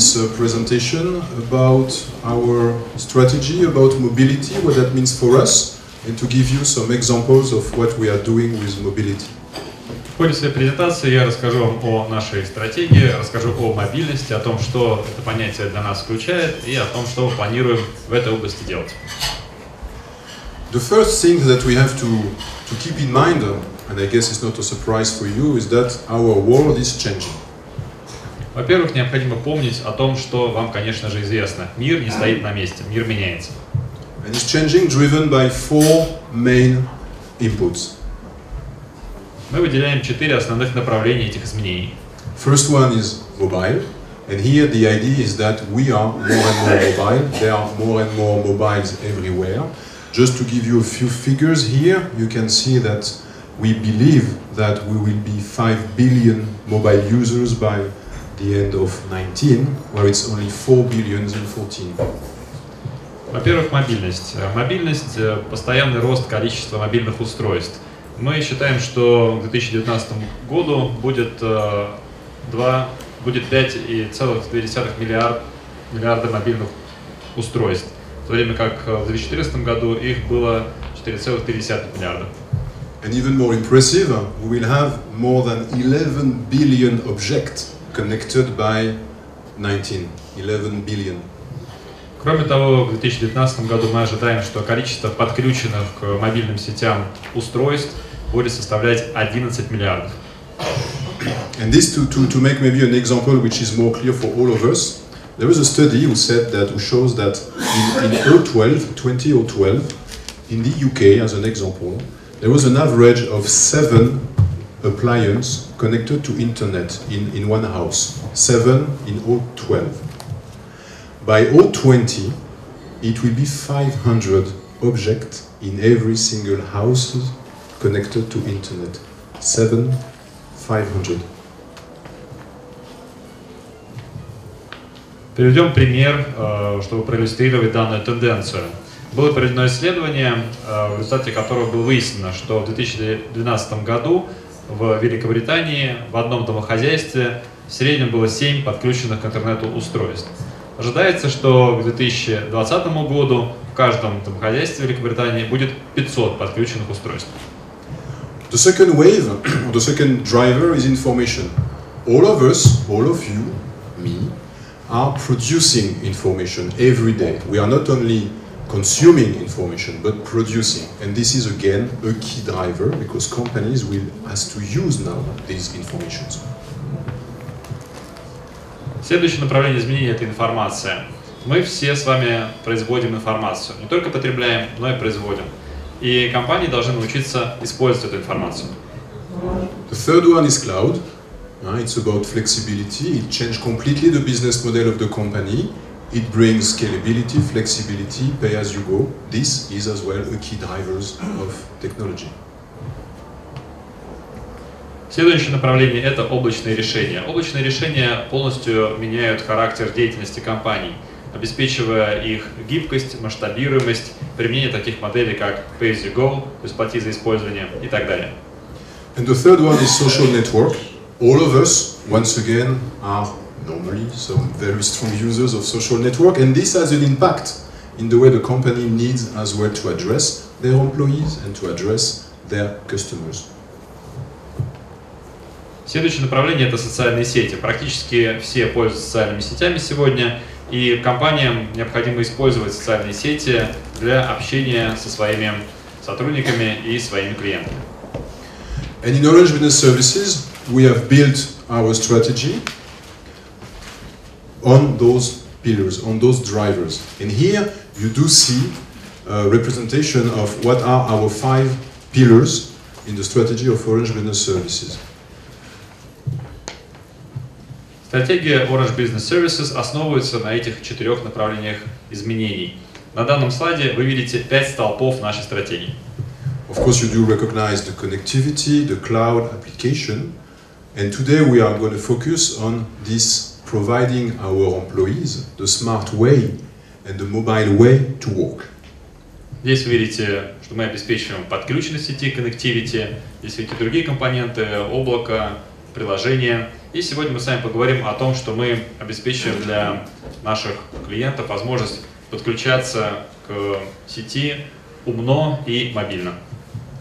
this uh, presentation about our strategy, about mobility, what that means for us, and to give you some examples of what we are doing with mobility. В ходе своей презентации я расскажу вам о нашей стратегии, расскажу о мобильности, о том, что это понятие для нас включает, и о том, что мы планируем в этой области делать. The first thing that we have to, to keep in mind, uh, and I guess it's not a surprise for you, is that our world is changing. Во-первых, необходимо помнить о том, что вам, конечно же, известно. Мир не стоит на месте, мир меняется. And it's changing driven by four main inputs. Мы выделяем четыре основных направления этих изменений. First one is mobile, and here the idea is that we are more and more mobile. There are more and more mobiles everywhere. Just to give you a few figures here, you can see that we believe that we will be 5 billion mobile users by the end of 19, where it's only 4 billions in 14. Во-первых, мобильность. Э, Мобильность, э, постоянный рост количества мобильных устройств. Мы считаем, что к 2019 году будет, э, 2, будет 5,2 миллиард, миллиарда мобильных устройств, в то время как э, в 2014 году их было 4,3 миллиарда. And even more impressive, uh, we will have more than 11 billion objects connected by 19. 11 billion. Кроме того, в 2019 году мы ожидаем, что количество подключенных к мобильным сетям устройств будет составлять 11 миллиардов. And this to, to, to make maybe an example which is more clear for all of us, there was a study who said that who shows that in, in 012, 2012, in the UK as an example, there was an average of seven appliances connected to internet in, in one house. Seven in 012. By 020, it will be 500 objects in every single house connected to internet. Seven, 500. Приведем пример, э, чтобы проиллюстрировать данную тенденцию. Было проведено исследование, э, в результате которого было выяснено, что в 2012 году в Великобритании в одном домохозяйстве в среднем было 7 подключенных к интернету устройств. Ожидается, что к 2020 году в каждом домохозяйстве Великобритании будет 500 подключенных устройств. The second wave, or the second driver is information. All of us, all of you, me, are producing information every day. We are not only consuming information, but producing. And this is again a key driver because companies will has to use now these informations. Следующее направление изменения – это информация. Мы все с вами производим информацию. Не только потребляем, но и производим. И компании должны научиться использовать эту информацию. The third one is cloud. Uh, it's about flexibility. It changed completely the business model of the company. It brings scalability, flexibility, pay as you go. This is as well a key drivers of technology. Следующее направление – это облачные решения. Облачные решения полностью меняют характер деятельности компаний, обеспечивая их гибкость, масштабируемость, применение таких моделей, как Pay as you go, то есть плати за использование и так далее. And the third one is social network. All of us, once again, are normally some very strong users of social network, and this has an impact in the way the company needs as well to address their employees and to address their customers. Следующее направление – это социальные сети. Практически все пользуются социальными сетями сегодня, и компаниям необходимо использовать социальные сети для общения со своими сотрудниками и своими клиентами. And in Orange Business Services, we have built our strategy on those pillars, on those drivers. And here you do see a representation of what are our five pillars in the strategy of Orange Business Services. Стратегия Orange Business Services основывается на этих четырех направлениях изменений. На данном слайде вы видите пять столпов нашей стратегии. Of course, you do recognize the connectivity, the cloud application, and today we are going to focus on this providing our employees the smart way and the mobile way to work. Здесь вы видите, что мы обеспечиваем подключенность сети, connectivity. Здесь видите другие компоненты, облако приложения. И сегодня мы с вами поговорим о том, что мы обеспечиваем для наших клиентов возможность подключаться к сети умно и мобильно.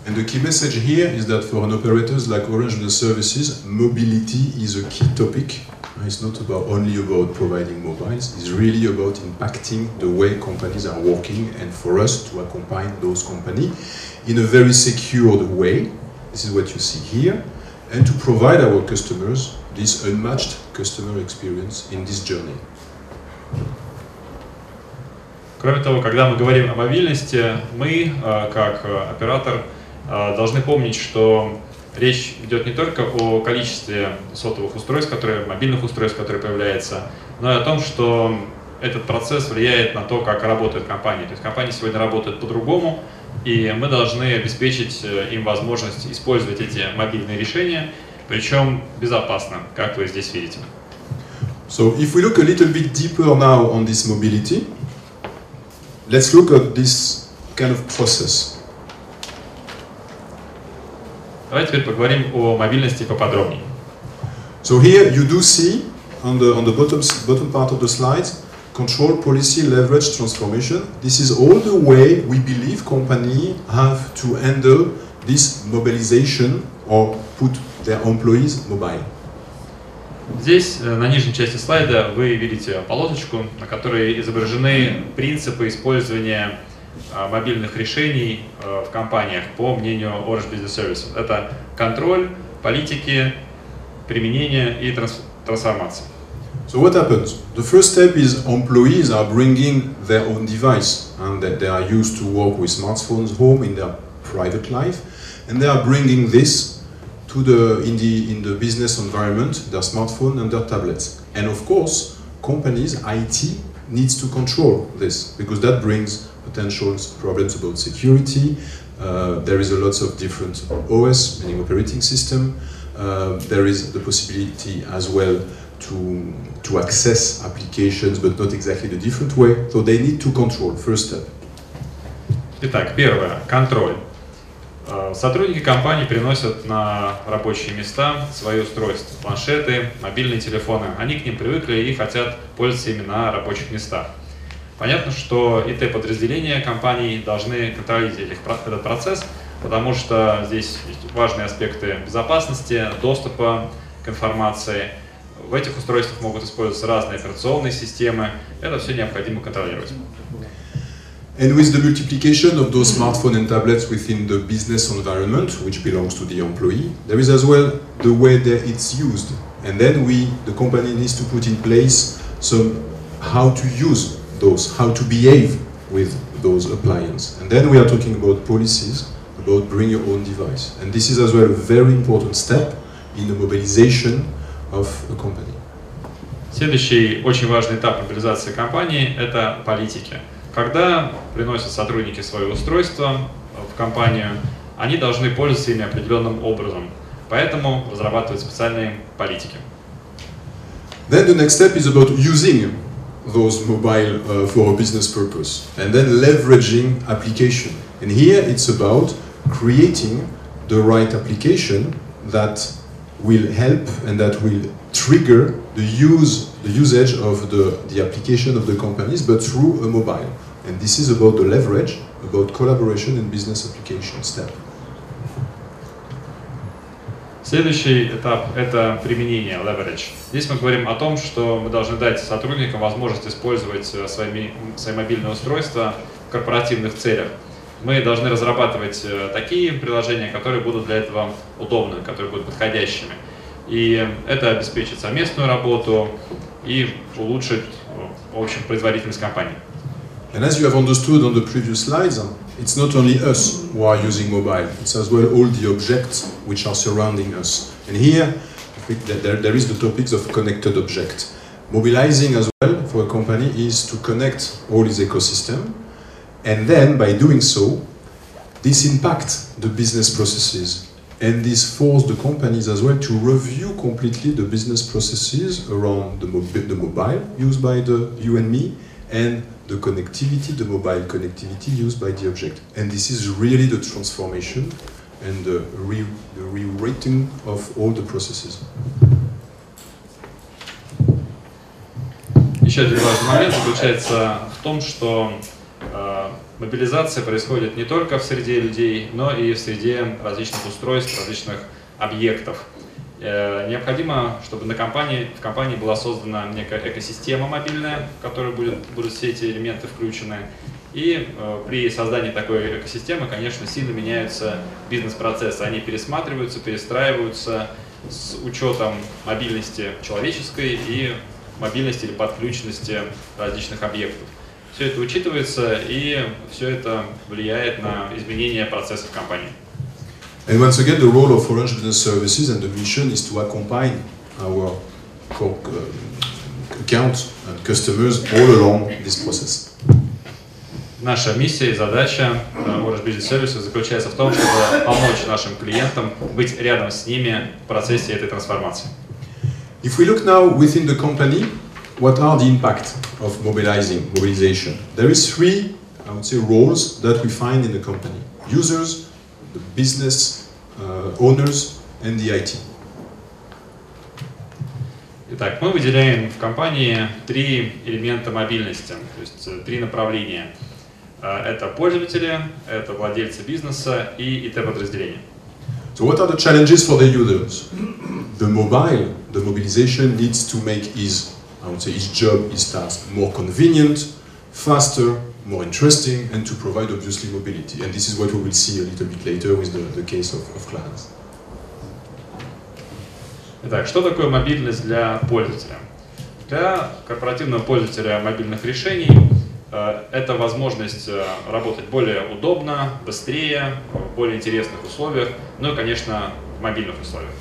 And the key message here is that for an operators like Orange Business Services, mobility is a key topic. It's not about only about providing mobiles, it's really about impacting the way companies are working and for us to accompany those companies in a very secured way. This is what you see here. And to provide our customers this unmatched customer experience in this journey. Кроме того, когда мы говорим о мобильности, мы, э, как э, оператор, э, должны помнить, что речь идет не только о количестве сотовых устройств, которые, мобильных устройств, которые появляются, но и о том, что этот процесс влияет на то, как работает компания. То есть компания сегодня работает по-другому, и мы должны обеспечить им возможность использовать эти мобильные решения, причем безопасно, как вы здесь видите. So if we look a little bit deeper now on this mobility, let's look at this kind of process. Давайте теперь поговорим о мобильности поподробнее. So here you do see on the on the bottom bottom part of the slide control policy leverage transformation. This is all the way we believe company have to handle this mobilization or put their employees mobile. Здесь, э, на нижней части слайда, вы видите полосочку, на которой изображены принципы использования а, мобильных решений э, в компаниях по мнению Orange Business Services. Это контроль, политики, применение и транс трансформация. So what happens? The first step is employees are bringing their own device and that they are used to work with smartphones home in their private life and they are bringing this to the in the in the business environment, their smartphone and their tablets. And of course, companies IT needs to control this because that brings potential problems about security. Uh, there is a lot of different OS, meaning operating system. Uh, there is the possibility as well to, to access applications, but not exactly the different way. So they need to control, first step. Итак, первое, контроль. Э, сотрудники компании приносят на рабочие места свои устройства, планшеты, мобильные телефоны. Они к ним привыкли и хотят пользоваться ими на рабочих местах. Понятно, что ИТ-подразделения компаний должны контролировать этот процесс, потому что здесь есть важные аспекты безопасности, доступа к информации. В этих устройствах могут использоваться разные операционные системы. Это все необходимо контролировать. And with the multiplication of those smartphones and tablets within the business environment, which belongs to the employee, there is as well the way that it's used. And then we, the company needs to put in place some how to use those, how to behave with those appliances. And then we are talking about policies, about bring your own device. And this is as well a very important step in the mobilization of a company. Следующий очень важный этап мобилизации компании – это политики. Когда приносят сотрудники свои устройства в компанию, они должны пользоваться ими определенным образом. Поэтому разрабатывают специальные политики. Then the next step is about using those mobile uh, for a business purpose. And then leveraging application. And here it's about creating the right application that will help and that will trigger the use the usage of the, the application of the companies but through a mobile. And this is about the leverage about collaboration and business application step Следующий этап – это применение, leverage. Здесь мы говорим о том, что мы должны дать сотрудникам возможность использовать э, свои, свои мобильные устройства в корпоративных целях. Мы должны разрабатывать э, такие приложения, которые будут для этого удобны, которые будут подходящими. И это обеспечит совместную работу и улучшит, в общем, производительность компании. And as you have understood on the previous slides, it's not only us who are using mobile, it's as well all the objects which are surrounding us. And here, there, is the topics of connected object. Mobilizing as well for a company is to connect all its ecosystem, and then by doing so, this impacts the business processes and this forced the companies as well to review completely the business processes around the, the mobile used by the you and me and the connectivity, the mobile connectivity used by the object. And this is really the transformation and the, re, the rewriting of all the processes. Еще один важный момент заключается в том, что э, мобилизация происходит не только в среде людей, но и в среде различных устройств, различных объектов. Э, необходимо, чтобы на компании, в компании была создана некая экосистема мобильная, в которой будет, будут все эти элементы включены. И э, при создании такой экосистемы, конечно, сильно меняются бизнес-процессы. Они пересматриваются, перестраиваются с учетом мобильности человеческой и мобильности или подключенности различных объектов. Все это учитывается и все это влияет на изменение процессов компании. And once again, the role of Orange Business Services and the mission is to accompany our core uh, account and customers all along this process. Наша миссия и задача э, Orange Business Services заключается в том, чтобы помочь нашим клиентам быть рядом с ними в процессе этой трансформации. If we look now within the company, what are the impact of mobilizing, mobilization? There is three, I would say, roles that we find in the company. Users, the business uh, owners, and the IT. Итак, мы выделяем в компании три элемента мобильности, то есть э, три направления. Э, Это пользователи, это владельцы бизнеса и ИТ-подразделения. So what are the challenges for the users? The mobile, the mobilization needs to make his, I would say, his job, his task more convenient, faster, more interesting, and to provide obviously mobility. And this is what we will see a little bit later with the, the case of, of clients. Итак, что такое мобильность для пользователя? Для корпоративного пользователя мобильных решений э, это возможность э, работать более удобно, быстрее, в более интересных условиях, ну и, конечно, в мобильных условиях.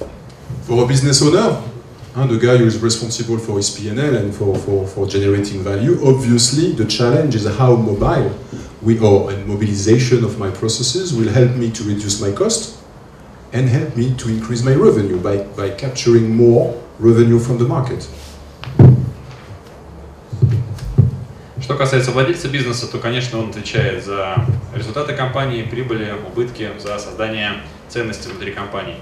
For a business owner, the guy who is responsible for his P&L and for, for, for generating value, obviously the challenge is how mobile we are and mobilization of my processes will help me to reduce my cost and help me to increase my revenue by, by capturing more revenue from the market. Что касается владельца бизнеса, то, конечно, он отвечает за результаты компании, прибыли, убытки, за создание ценности внутри компании.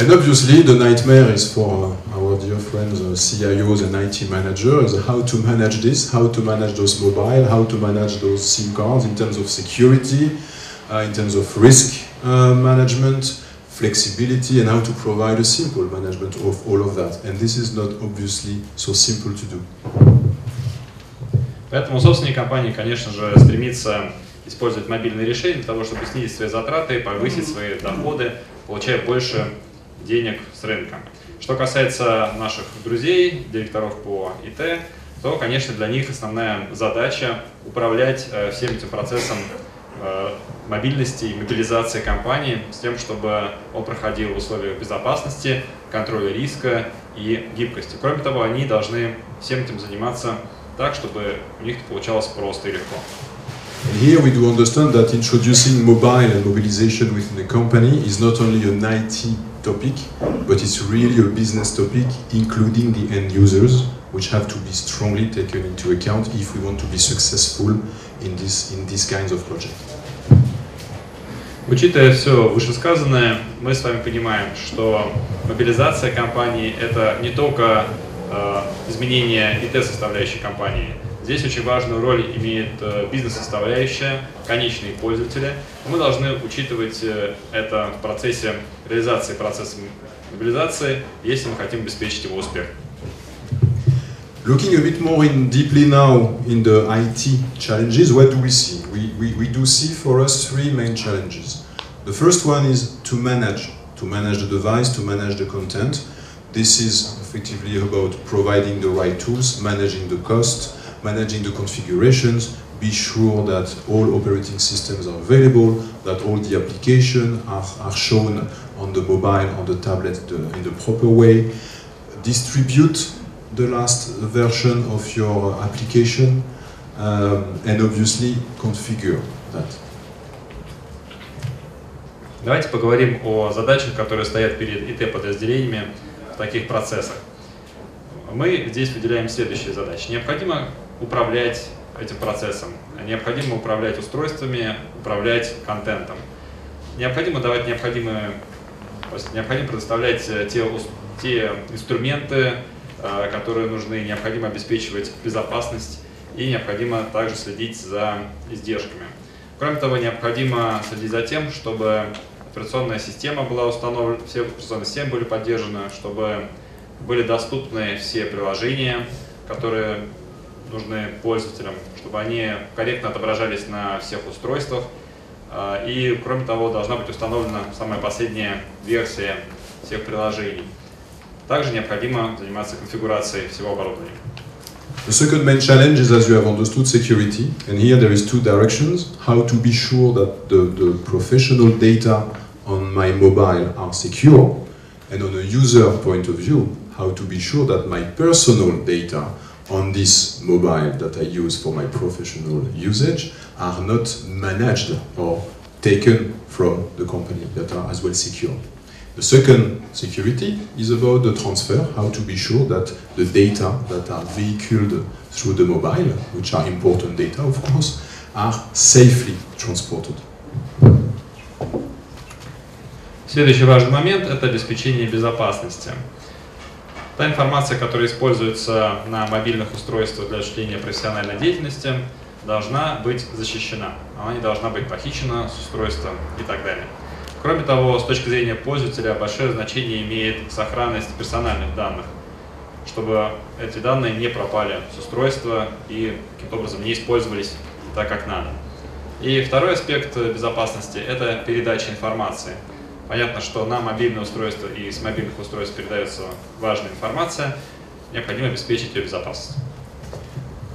And obviously, the nightmare is for uh, our dear friends, uh, CIOs and IT managers, how to manage this, how to manage those mobile, how to manage those SIM cards in terms of security, uh, in terms of risk uh, management, flexibility, and how to provide a simple management of all of that. And this is not obviously so simple to do. Поэтому собственник компании, конечно же, стремится использовать мобильные решения для того, чтобы снизить свои затраты, повысить свои доходы, получая больше денег с рынка. Что касается наших друзей, директоров по ИТ, то, конечно, для них основная задача управлять э, всем этим процессом э, мобильности и мобилизации компании с тем, чтобы он проходил в условиях безопасности, контроля риска и гибкости. Кроме того, они должны всем этим заниматься так, чтобы у них это получалось просто и легко. Here we do understand that introducing mobile and mobilization within the company is not only an IT topic, but it's really a business topic, including the end users, which have to be strongly taken into account if we want to be successful in this in these kinds of projects. Учитывая все вышесказанное, мы с вами понимаем, что мобилизация компании – это не только э, изменение ИТ-составляющей компании. Здесь очень важную роль имеет э, бизнес-составляющая, конечные пользователи. Мы должны учитывать э, это в процессе реализации процесса мобилизации, если мы хотим обеспечить его успех. Looking a bit more in deeply now in the IT challenges, what do we see? We, we, we do see for us three main challenges. The first one is to manage, to manage the device, to manage the content. This is effectively about providing the right tools, managing the cost, managing the configurations, be sure that all operating systems are available, that all the applications are, are shown on the mobile, on the tablet the, in the proper way, distribute the last version of your application, um, and obviously configure that. Давайте поговорим о задачах, которые стоят перед ИТ-подразделениями в таких процессах. Мы здесь выделяем следующие задачи. Необходимо управлять этим процессом, необходимо управлять устройствами, управлять контентом. необходимо давать необходимые, то есть необходимо предоставлять э, те, те инструменты, э, которые нужны, необходимо обеспечивать безопасность и необходимо также следить за издержками. Кроме того, необходимо следить за тем, чтобы операционная система была установлена, все операционные системы были поддержаны, чтобы были доступны все приложения, которые нужны пользователям, чтобы они корректно отображались на всех устройствах. А, И, кроме того, должна быть установлена самая последняя версия всех приложений. Также необходимо заниматься конфигурацией всего оборудования. The second main challenge is, as you have understood, security. And here there is two directions: how to be sure that the, the professional data on my mobile are secure, and on a user point of view, how to be sure that my personal data on this mobile that I use for my professional usage are not managed or taken from the company, that are as well secure. The second security is about the transfer, how to be sure that the data that are vehicled through the mobile, which are important data of course, are safely transported. Следующий важный момент – это обеспечение безопасности. Та информация, которая используется на мобильных устройствах для осуществления профессиональной деятельности, должна быть защищена. Она не должна быть похищена с устройства и так далее. Кроме того, с точки зрения пользователя, большое значение имеет сохранность персональных данных, чтобы эти данные не пропали с устройства и каким-то образом не использовались так, как надо. И второй аспект безопасности – это передача информации. Понятно, что на мобильное устройство и с мобильных устройств передается важная информация, необходимо обеспечить ее безопасность.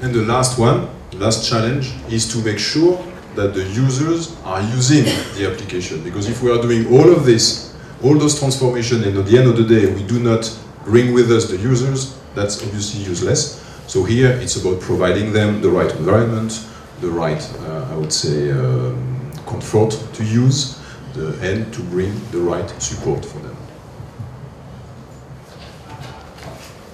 And the last one, the last challenge, is to make sure that the users are using the application. Because if we are doing all of this, all those transformation, and at the end of the day we do not bring with us the users, that's obviously useless. So here it's about providing them the right environment, the right, uh, I would say, um, comfort to use, the, and to bring the right support for them.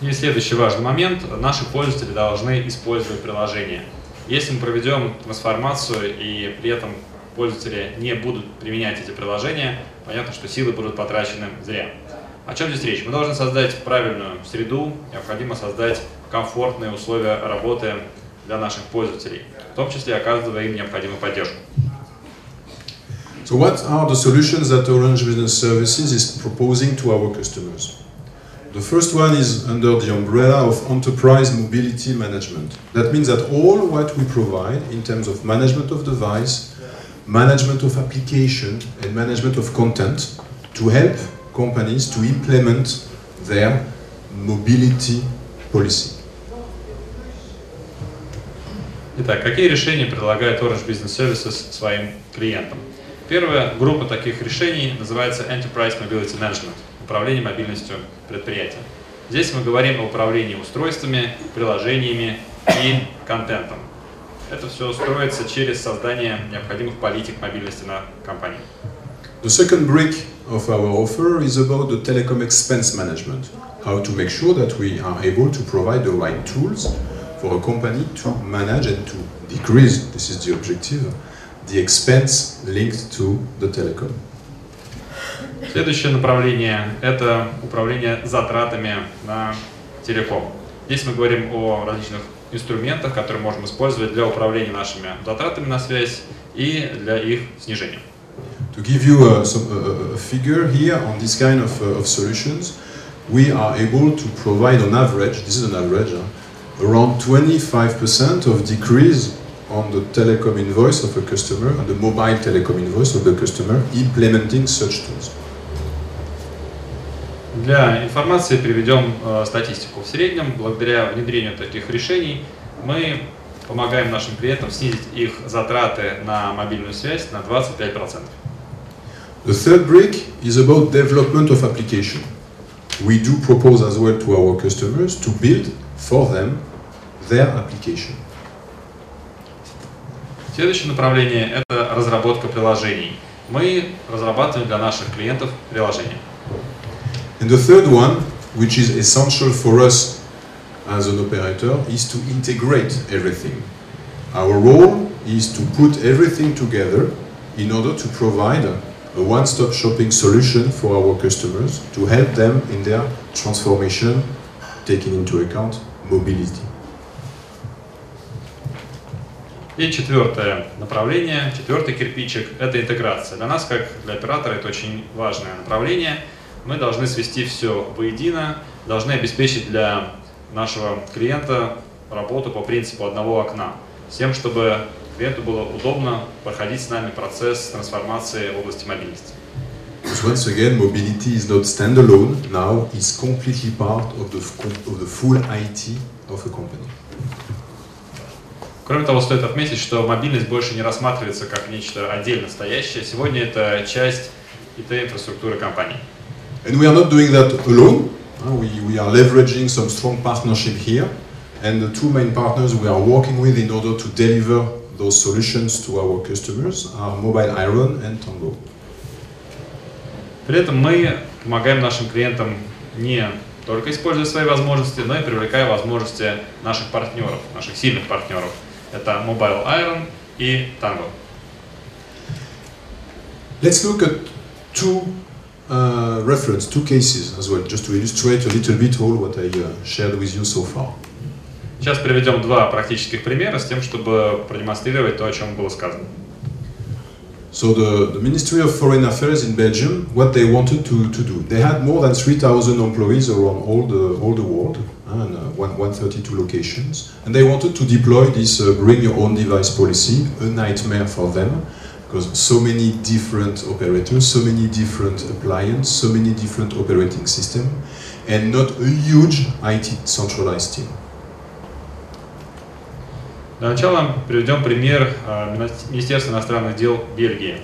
И следующий важный момент. Наши пользователи должны использовать приложение. Если мы проведем трансформацию и при этом пользователи не будут применять эти приложения, понятно, что силы будут потрачены зря. О чем здесь речь? Мы должны создать правильную среду, необходимо создать комфортные условия работы для наших пользователей, в том числе оказывая им необходимую поддержку. So what are the solutions that Orange Business Services is proposing to our customers? The first one is under the umbrella of enterprise mobility management. That means that all what we provide in terms of management of device, management of application, and management of content to help companies to implement their mobility policy. Итак, какие решения предлагает Orange Business Services своим клиентам? Первая группа таких решений называется Enterprise Mobility Management – управление мобильностью предприятия. Здесь мы говорим о управлении устройствами, приложениями и контентом. Это все строится через создание необходимых политик мобильности на компании. The second brick of our offer is about the telecom expense management. How to make sure that we are able to provide the right tools for a company to manage and to decrease, this is the objective, the expense linked to the telecom. Следующее направление – это управление затратами на телеком. Здесь мы говорим о различных инструментах, которые можем использовать для управления нашими затратами на связь и для их снижения. To give you a, some, a, a figure here on this kind of, uh, of solutions, we are able to provide on average, this is an average, uh, around 25% of decrease on the telecom invoice of a customer, on the mobile telecom invoice of the customer, implementing such tools. Для информации приведем э, статистику. В среднем, благодаря внедрению таких решений, мы помогаем нашим клиентам снизить их затраты на мобильную связь на 25%. The third brick is about development of application. We do propose as well to our customers to build for them their application. Следующее направление – это разработка приложений. Мы разрабатываем для наших клиентов приложения. And the third one, which is essential for us as an operator, is to integrate everything. Our role is to put everything together in order to provide a one-stop shopping solution for our customers to help them in their transformation, taking into account mobility. И четвертое направление, четвертый кирпичик – это интеграция. Для нас, как для оператора, это очень важное направление. Мы должны свести все воедино, должны обеспечить для нашего клиента работу по принципу одного окна, с тем, чтобы клиенту было удобно проходить с нами процесс трансформации в области мобильности. Once again, mobility is not standalone, now it's completely part of the, of the full IT of a company. Кроме того, стоит отметить, что мобильность больше не рассматривается как нечто отдельно стоящее. Сегодня это часть IT-инфраструктуры компании. And we are not doing that alone. Uh, We, we are leveraging some strong partnership here. And the two main partners we are working with in order to deliver those solutions to our customers are Mobile Iron and Tango. При этом мы помогаем нашим клиентам не только используя свои возможности, но и привлекая возможности наших партнеров, наших сильных партнеров. Это Mobile Iron и Tango. Let's look at two uh, reference, two cases as well, just to illustrate a little bit all what I uh, shared with you so far. Сейчас приведем два практических примера с тем, чтобы продемонстрировать то, о чем было сказано. So the, the Ministry of Foreign Affairs in Belgium, what they wanted to, to do, they had more than 3,000 employees around all the, all the world, and uh, one- 132 locations, and they wanted to deploy this uh, bring your own device policy, a nightmare for them, because so many different operators, so many different appliances, so many different operating systems, and not a huge IT centralized team. Для начала приведем пример э, Мина- Министерства иностранных дел Бельгии.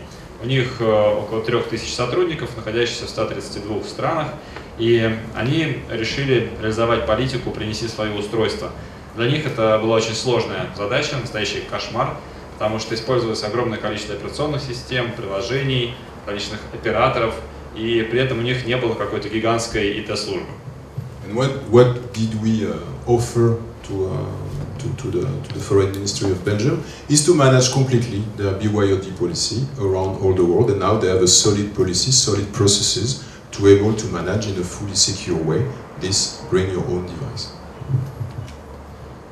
У них э, около 3000 сотрудников, находящихся в 132 странах, и они решили реализовать политику «принеси свое устройство». Для них это была очень сложная задача, настоящий кошмар, потому что использовалось огромное количество операционных систем, приложений, различных операторов, и при этом у них не было какой-то гигантской ИТ-службы. And what, what did we uh, offer to, uh, to, to, the, to the Foreign Ministry of Belgium is to manage completely their BYOD policy around all the world. And now they have a solid policy, solid processes to able to manage in a fully secure way this bring your own device.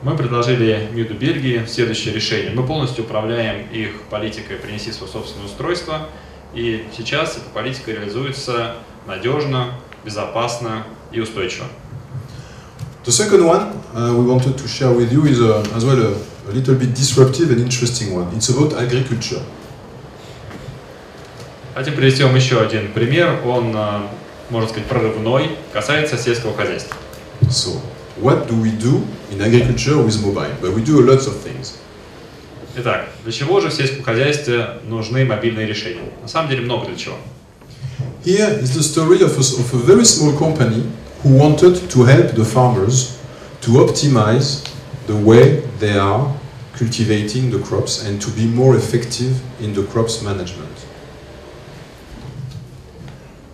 Мы предложили МИДу Бельгии следующее решение. Мы полностью управляем их политикой «принеси свое собственное устройство», и сейчас эта политика реализуется надежно, безопасно и устойчиво. The second one uh, we wanted to share with you is uh, as well a, a little bit disruptive and interesting one. It's about agriculture. Хотим привести вам еще один пример. Он, э, можно сказать, прорывной, касается сельского хозяйства. So, what do we do in agriculture with mobile? But we do a lot of things. Итак, для чего же в сельском хозяйстве нужны мобильные решения? На самом деле много для чего. Here is the story of a, of a very small company who wanted to help the farmers to optimize the way they are cultivating the crops and to be more effective in the crops management.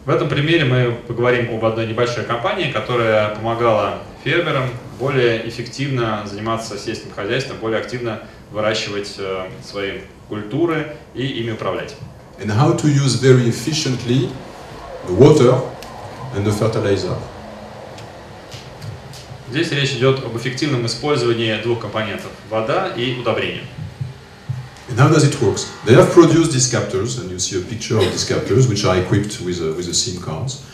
В этом примере мы поговорим об одной небольшой компании, которая помогала фермерам более эффективно заниматься сельским хозяйством, более активно выращивать э, свои культуры и ими управлять. And how to use very efficiently the water and the fertilizer. Здесь речь идет об эффективном использовании двух компонентов – вода и удобрения. And how does it work? They have produced these captors, and you see a picture of these captors, which are equipped with, with the SIM cards.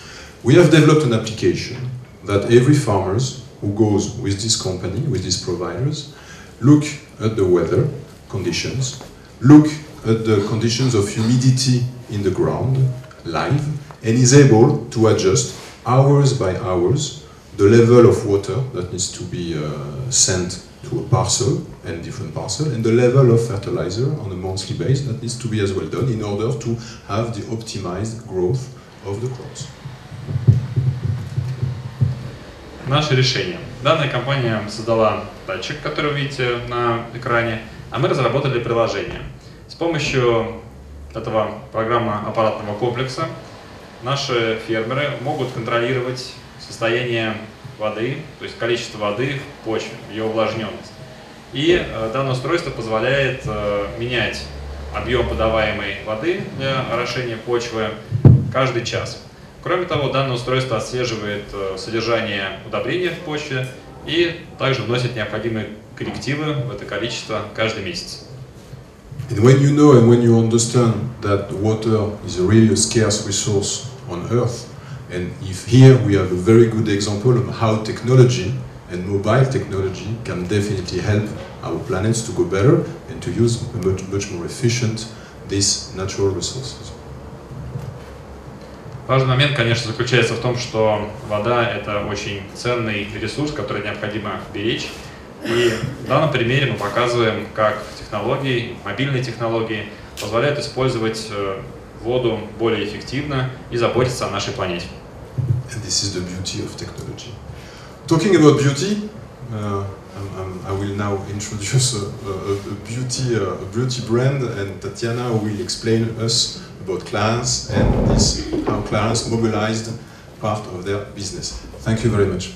We have developed an application that every farmers who goes with this company, with these providers, look at the weather conditions, look at the conditions of humidity in the ground live, and is able to adjust hours by hours the level of water that needs to be uh, sent to a parcel and different parcel, and the level of fertilizer on a monthly basis that needs to be as well done in order to have the optimized growth of the crops. Наше решение. Данная компания создала датчик, который вы видите на экране, а мы разработали приложение. С помощью этого программно-аппаратного комплекса наши фермеры могут контролировать состояние воды, то есть количество воды в почве, ее увлажненность. И э, данное устройство позволяет э, менять объем подаваемой воды для орошения почвы каждый час. Кроме того, данное устройство отслеживает э, содержание удобрения в почве и также вносит необходимые коррективы в это количество каждый месяц. And when you know and when you understand that water is really a scarce resource on Earth, and if here we have a very good example of how technology and mobile technology can definitely help our planets to go better and to use much, much more efficient these natural resources. Важный момент, конечно, заключается в том, что вода – это очень ценный ресурс, который необходимо беречь. И в данном примере мы показываем, как технологии, мобильные технологии позволяют использовать э, воду более эффективно и заботиться о нашей планете. And this is the beauty of technology. Talking about beauty, uh, I will now introduce a, a, a beauty, uh, a beauty brand, and Tatiana will explain us about Clarence and this, how Clarence mobilized part of their business. Thank you very much.